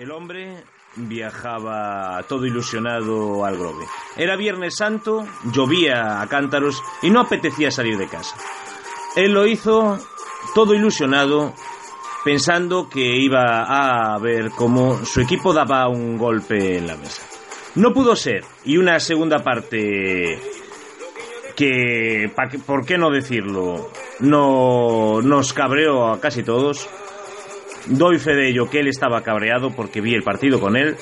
El hombre viajaba todo ilusionado al Grove. Era Viernes Santo, llovía a cántaros y no apetecía salir de casa. Él lo hizo todo ilusionado, pensando que iba a ver cómo su equipo daba un golpe en la mesa. No pudo ser, y una segunda parte que, ¿por qué no decirlo? No nos cabreó a casi todos. Doy fe de ello que él estaba cabreado porque vi el partido con él.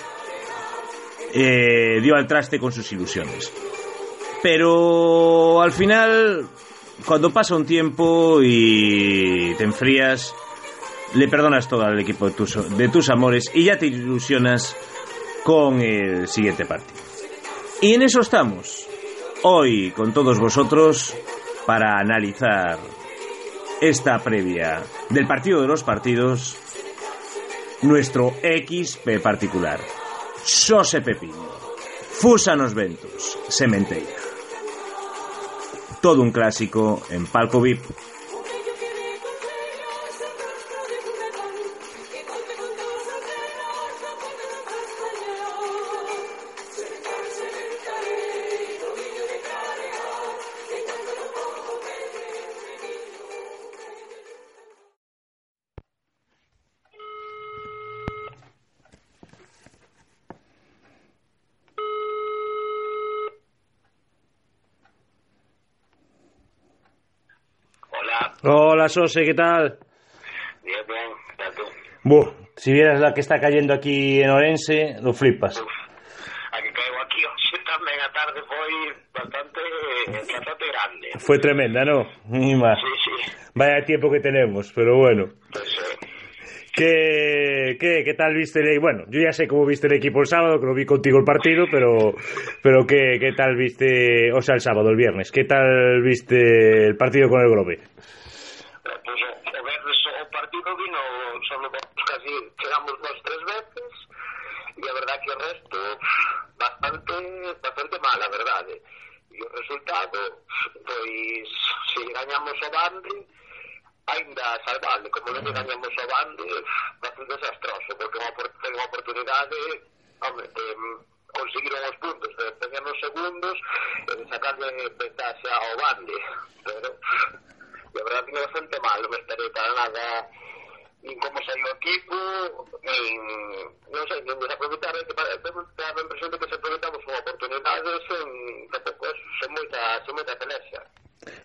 Eh, dio al traste con sus ilusiones. Pero al final, cuando pasa un tiempo y te enfrías, le perdonas todo al equipo de tus, de tus amores y ya te ilusionas con el siguiente partido. Y en eso estamos, hoy con todos vosotros, para analizar esta previa del partido de los partidos, nuestro XP particular. Sose Pepino, Fusanos Ventus, Sementeira. Todo un clásico en Palco VIP. Hola, Sose, ¿qué tal? Bien, bien, ¿qué tú? Buh, si vieras la que está cayendo aquí en Orense, lo flipas. Uf, a que caigo aquí hoxe tamén a tarde foi bastante, bastante grande. Fue tremenda, ¿no? Ni más. Sí, sí, Vaya tiempo que tenemos, pero bueno. pues eh, ¿Qué, qué, qué tal viste el Bueno, yo ya sé cómo viste el equipo el sábado, que lo vi contigo el partido, pero, pero ¿qué, ¿qué tal viste, o sea, el sábado, el viernes? ¿Qué tal viste el partido con el Grove? solo vemos casi, chegamos nós tres veces, e a verdad que o resto bastante, bastante mal, eh. a verdade. E o resultado, pois, se gañamos o bande, ainda salvable, como non gañamos o bande, bastante desastroso, porque unha, foi unha oportunidade, hombre, de, conseguiron os puntos, de tener os segundos, e de sacarle ventaxe ao bande, pero, de verdad que bastante mal, non me estarei para nada nin como saiu o equipo, nin, non sei, nin desaproveitar, que temos a impresión de que se aproveitamos unha oportunidade sen, tampouco, sen moita, sen moita pelea.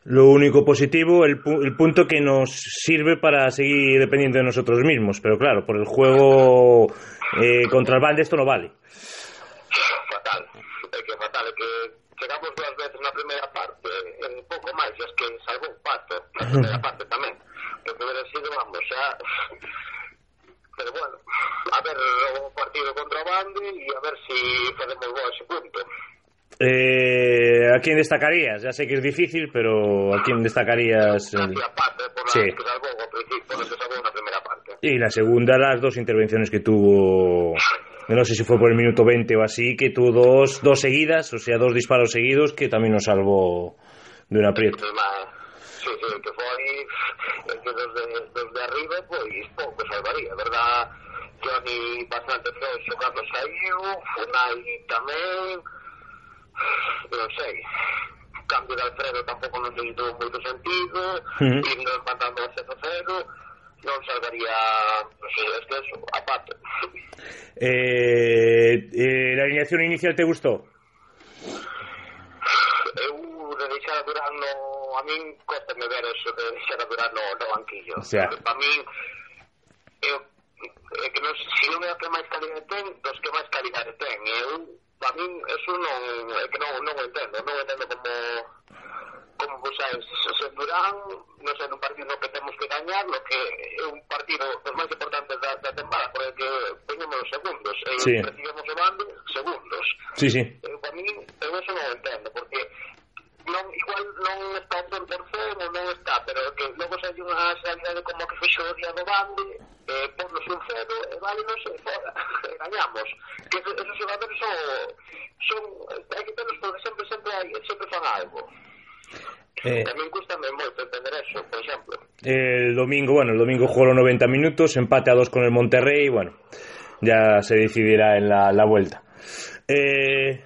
Lo único positivo, el, pu- el punto que nos sirve para seguir dependiendo de nosotros mismos, pero claro, por el juego eh, contra el Bande esto no vale. fatal, é que fatal, é que chegamos dúas veces na primeira parte, en pouco máis, es que salvou un pato na primeira parte tamén, porque hubiera sido, vamos, xa... Pero bueno, a ver o partido contra Bande e a ver si facemos bo ese punto. Eh, ¿A quién destacarías? Ya sé que es difícil, pero ¿a quién destacarías? Gracias, parte, por la Sí. que principio, parte. Y la segunda, las dos intervenciones que tuvo, no sé si fue por el minuto 20 o así, que tuvo dos, dos seguidas, o sea, dos disparos seguidos, que también nos salvó de un aprieto. bastante feo cando saiu, Funai tamén, non sei, o cambio de Alfredo tampouco non sei dou moito sentido, uh -huh. ir empatando a 0-0, non salvaría, non sei, es que eso, a pato. Eh, eh, la alineación inicial te gustou? Eu eh, uh, de deixar a Durán no... A min costa me ver eso de deixar a Durán no, no banquillo. O sea. Para min, eu eh, é que non, se non é o que máis calidade ten, dos que máis calidade ten. E eu, a min, eso non, é que non, non entendo, non entendo como como vos sabes, se Durán, non sei, nun partido no que temos que gañar, lo que é un partido dos máis importantes da, da temporada, porque que poñemos os segundos, e sí. recibimos o bando segundos. Sí, sí. Eu, para mí, eu eso non entendo, porque non, igual non está o 100% ou non está, pero que logo se hai unha sanidade como que fixo o día do bande, eh, ponnos un cero, e fora, e gañamos. Que esos, esos xogadores son, son, hai que terlos porque sempre, sempre, hai, sempre fan algo. Eh, Tamén custa moito entender eso, por exemplo. el domingo, bueno, el domingo jugó los 90 minutos, empate a dos con el Monterrey, bueno. ya se decidirá en la, la vuelta. Eh,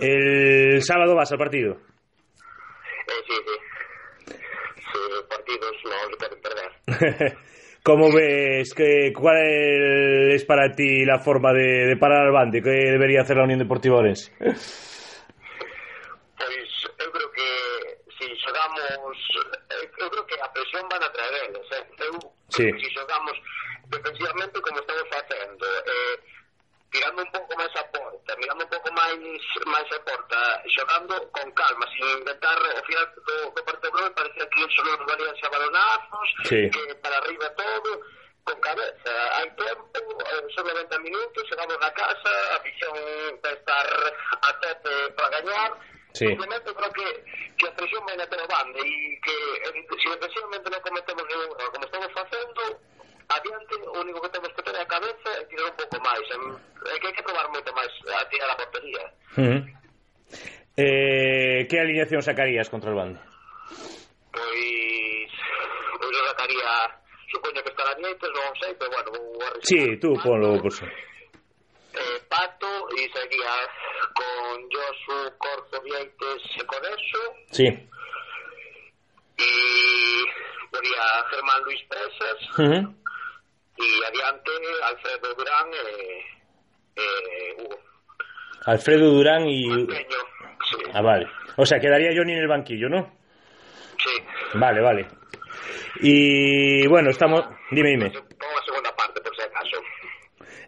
el sábado vas al partido. Eh, sí, sí. Sí, partidos no se pueden perder. ¿Cómo ves? Que, ¿Cuál es para ti la forma de, de parar al Bande? ¿Qué debería hacer la Unión Deportiva Orense? Pois eu creo que si xogamos eu, eu creo que a presión van a traer eles eh? eu Sí. si xogamos defensivamente como estamos facendo eh, tirando un pouco máis máis a porta xogando con calma, sin intentar ao final do, do partido Blois parecía que iso non valían xa balonazos, sí. que para arriba todo, con cabeza. Hai tempo, eh, son 90 minutos, chegamos na casa, a visión para estar a tope para gañar, Sí. Simplemente creo que, que a presión vai na tela banda e que en, si eventualmente non cometemos ningún error como estamos facendo portería. Ujú. Eh, ¿Qué alineación sacarías contra el Bande? Pois, pois eu sacaría, supoño que estará Nietes, non sei, pero bueno, arriscar. Sí, tú ponlo por sí. Eh, Pato e seguía con Josu, Corzo, Vieites e Codeso. Sí. y ponía Germán Luis Presas Ujú. y adiante Alfredo Durán e, e Hugo Alfredo Durán y... Sí, Ah, vale. O sea, quedaría Johnny en el banquillo, ¿no? sí. Vale, vale. Y bueno, estamos... Dime, dime. pongo la segunda parte por si acaso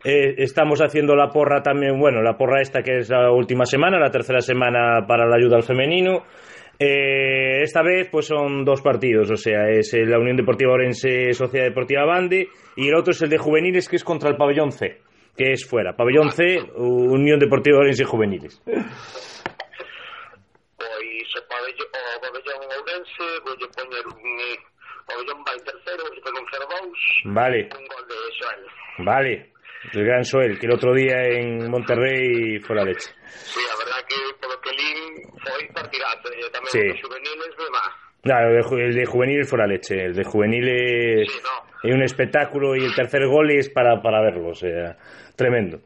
Eh, estamos haciendo la porra también, bueno, la porra esta que es la última semana, la tercera semana para la ayuda al femenino. Eh, esta vez pues son dos partidos, o sea, es la Unión Deportiva Orense Sociedad Deportiva Bande y el otro es el de juveniles que es contra el Pabellón C, que es fuera. Pabellón C, Unión Deportiva Orense Juveniles. pois o pabellón, o pabellón Ourense voulle poñer un o pabellón vai terceiro voulle poñer un 0-2 Vale, un gol de Joel vale. El gran Soel, que el otro día en Monterrey fue la leche. sí, a verdad que polo que lín foi partidazo e tamén Sí. os juveniles de máis Claro, el de, el de juveniles fue la leche. El de juveniles Sí, no. Es un espectáculo y el tercer gol es para, para verlo, o sea, tremendo.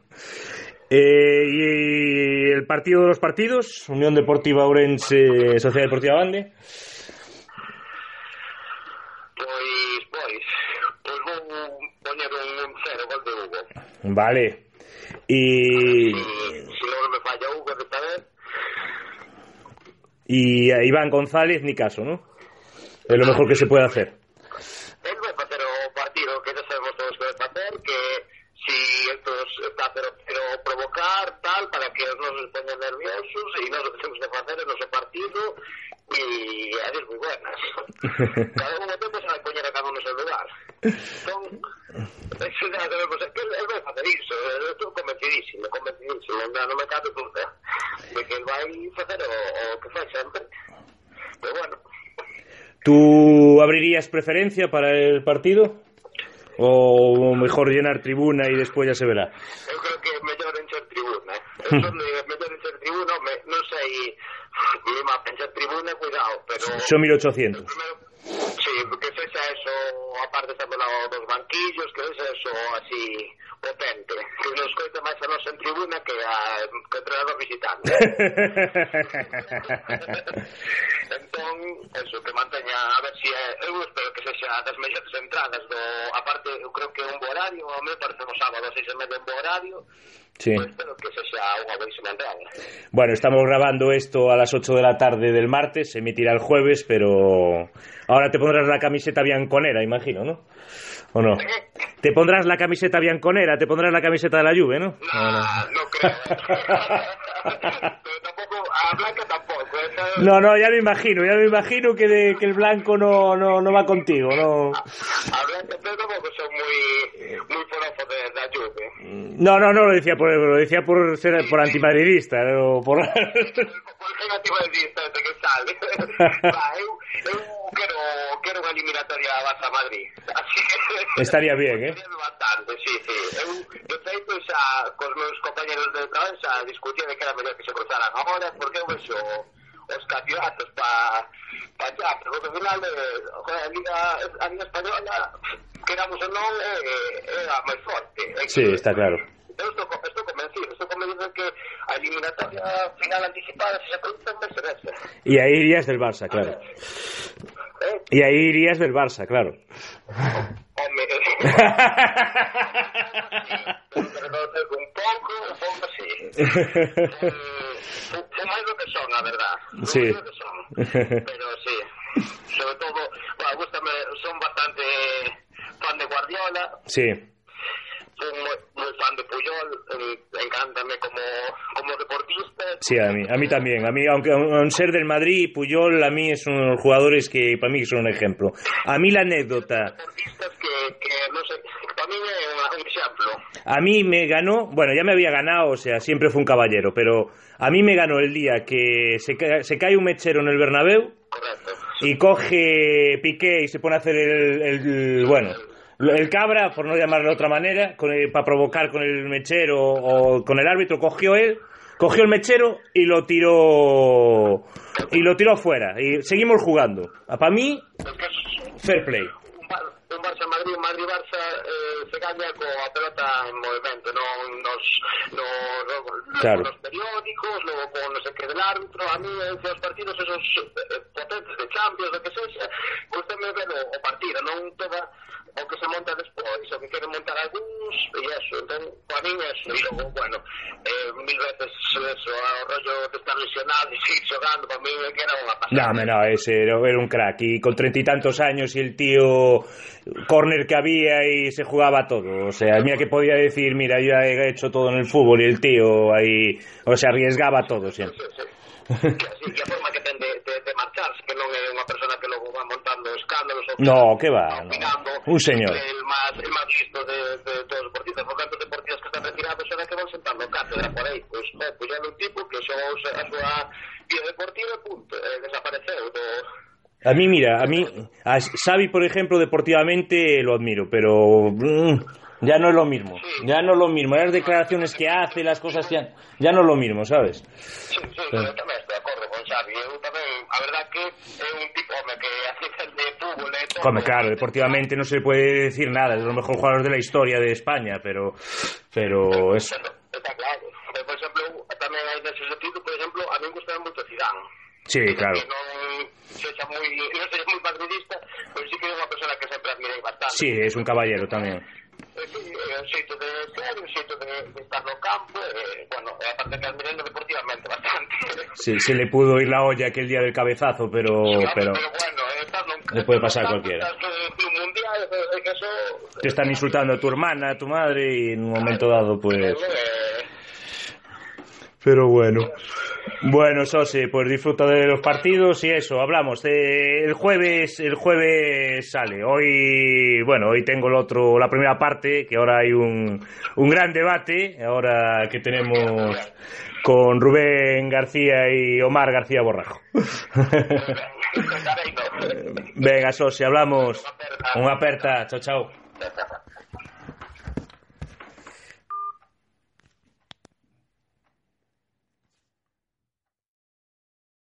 Eh, y el partido de los partidos, Unión Deportiva Orense, Sociedad Deportiva Bande. Pois, pois, pois vou poñer un, un cero gol de Hugo. Vale. Y, Si, si non me falla Hugo desta vez, Iván González, ni caso, ¿no? Es lo mejor que se puede hacer. el vai facer o partido que xa sabemos todos que vai facer, que si estos está pero, pero provocar tal, para que os nos poñan e nós o que temos de facer é o noso partido e adiós moi buenas. Cada un tempo se vai poñer a cada un no seu lugar. Entón, eso ya sabemos, que el, vai facer iso, eu estou convencidísimo, convencidísimo, non, non me cabe duda de que el vai facer o, o que fai sempre. Pero bueno, ¿Tú abrirías preferencia para el partido? ¿O mejor llenar tribuna y después ya se verá? eu creo que é mellor encher tribuna. Eu son de mellor encher tribuna, me, non sei, encher tribuna, cuidado, pero... Son 1800. Primero, sí, que sexa eso, aparte estamos lado dos banquillos, que sexa eso así potente. Que nos coite máis a nos en tribuna que a que o entrenador visitante. entón, eso, que manteña, a ver si é, eu espero que sexa das mellores entradas do, aparte, eu creo que é un bo horario, a mí parece no sábado, seis e media un bo horario, Sí. pues espero que sexa unha boísima entrada. Bueno, estamos grabando esto a las 8 de la tarde del martes, se emitirá el jueves, pero ahora te pondrás la camiseta bianconera, imagino, ¿no? ¿O no? Te pondrás la camiseta bianconera, te pondrás la camiseta de la Juve, ¿no? Nah, no creo. Pero tampoco, No, no, ya me imagino, ya me imagino que, de- que el blanco no, no, no va contigo, no. A Blanca pero tampoco son muy, muy forofos de la Juve. No, no, no lo decía por, lo decía por ser por antimadridista, o por... De vista desde que sale. Va, eu, eu quero, quero unha eliminatoria Barça Madrid. Así que... Estaría bien, ¿eh? Bastante, sí, sí. Eu, de feito, xa, cos meus compañeros de traballo, xa discutía de que era mellor que se cruzaran agora, porque eu vexo os campeonatos para pa allá, pero ao final, eh, joder, a Liga, a Liga Española, queramos ou non, é, é a máis forte. Sí, está claro. Eu estou, estou convencido, estou convencido que a eliminatoria final anticipada, se produce, ser esa. Y ahí irías del Barça, claro. Eh, Y ahí irías del Barça, claro. home, pero no tengo un pouco, un pouco sí. Eh, fu- fu máis do que son, Fu Sí. do que son. Pero sí, sobre todo, bueno, gustame, son bastante fan de Guardiola, Sí, soy muy, muy fan de Puyol, encántame como, como deportista. sí, a mí, a mí también. A mí, aunque aun ser del Madrid, Puyol a mí es uno de los jugadores que para mí son un ejemplo. A mí la anécdota, Deportistas que, que no sé, para mí é unha- un exemplo. A mí me ganó, bueno, ya me había ganado, o sea, siempre fue un caballero, pero a mí me ganó el día que se, ca- se cae un mechero en el Bernabéu Correcto. y coge Piqué y se pone a hacer el, el- bueno el cabra por no llamarlo de otra manera para provocar con el mechero o con el árbitro cogió él cogió el mechero y lo tiró y lo tiró fuera. Y seguimos jugando. Para mí fair play un Barça Madrid, un Madrid Barça eh, se gaña coa pelota en movimento, non nos no, no, claro. nos periódicos, logo con no sé que del árbitro, a mí entre os partidos esos eh, potentes de Champions, do que sexa, gustame ver o, o partido, non toda o que se monta despois, o que queren montar algúns, e eso, entón, para mí eso, e logo, bueno, eh, mil veces eso, o rollo de estar lesionado e seguir xogando, para mí que era unha pasada. no, hombre, no, ese era un crack y con treinta y tantos años y el tío corner que había y se jugaba todo o sea, mira que podía decir mira, yo he hecho todo en el fútbol y el tío ahí, o sea, arriesgaba todo siempre Sí, sí. Así, que a forma que ten de, de, de marcharse, que non é unha persona No, que va, no. Un señor. El máis, el máis listo de, de todos os deportistas, por tanto, deportistas que están retirados será que van sentando cátedra por aí, pois, pues, pues ya un tipo que xogou a súa vida deportiva punto, eh, desapareceu do... A mí, mira, a mí, a Xavi, por ejemplo, deportivamente lo admiro, pero mm, ya no es lo mismo. Ya no es lo mismo. Las declaraciones que hace, las cosas que... ha- Ya no es lo mismo, ¿sabes? Sí, sí, sí. Tamén Xavi, eu tamén, a verdad que é un tipo, home, que así de fútbol e todo... Claro, deportivamente no se puede decir nada. Es de los mejores jugadores de la historia de España, pero... Pero es... Está claro. Por exemplo, tamén hai nese sentido, por exemplo, a mí gusta moito Zidane. Sí, claro. Que non sexa moi, non sexa moi madridista, pero sí que é unha persona que sempre admirei bastante. Sí, es un caballero también. Eh, sí, é un xeito de ser, un xeito de, de estar no campo, e, bueno, e aparte que admirei deportivamente bastante. Sí, se le pudo ir la olla aquel día del cabezazo, pero... pero pero bueno, eh, no, Le puede pasar a cualquiera. Mundial, eh, que eso... te están insultando a tu hermana, a tu madre, y en un momento dado, pues... Eh, Pero bueno. Bueno, Sose, pues disfruta de los partidos y eso, hablamos. El jueves, el jueves sale. Hoy, bueno, hoy tengo el otro, la primera parte, que ahora hay un, un gran debate, ahora que tenemos con Rubén García y Omar García Borrajo. Venga, Sose, hablamos. Una aperta. Chao, chao.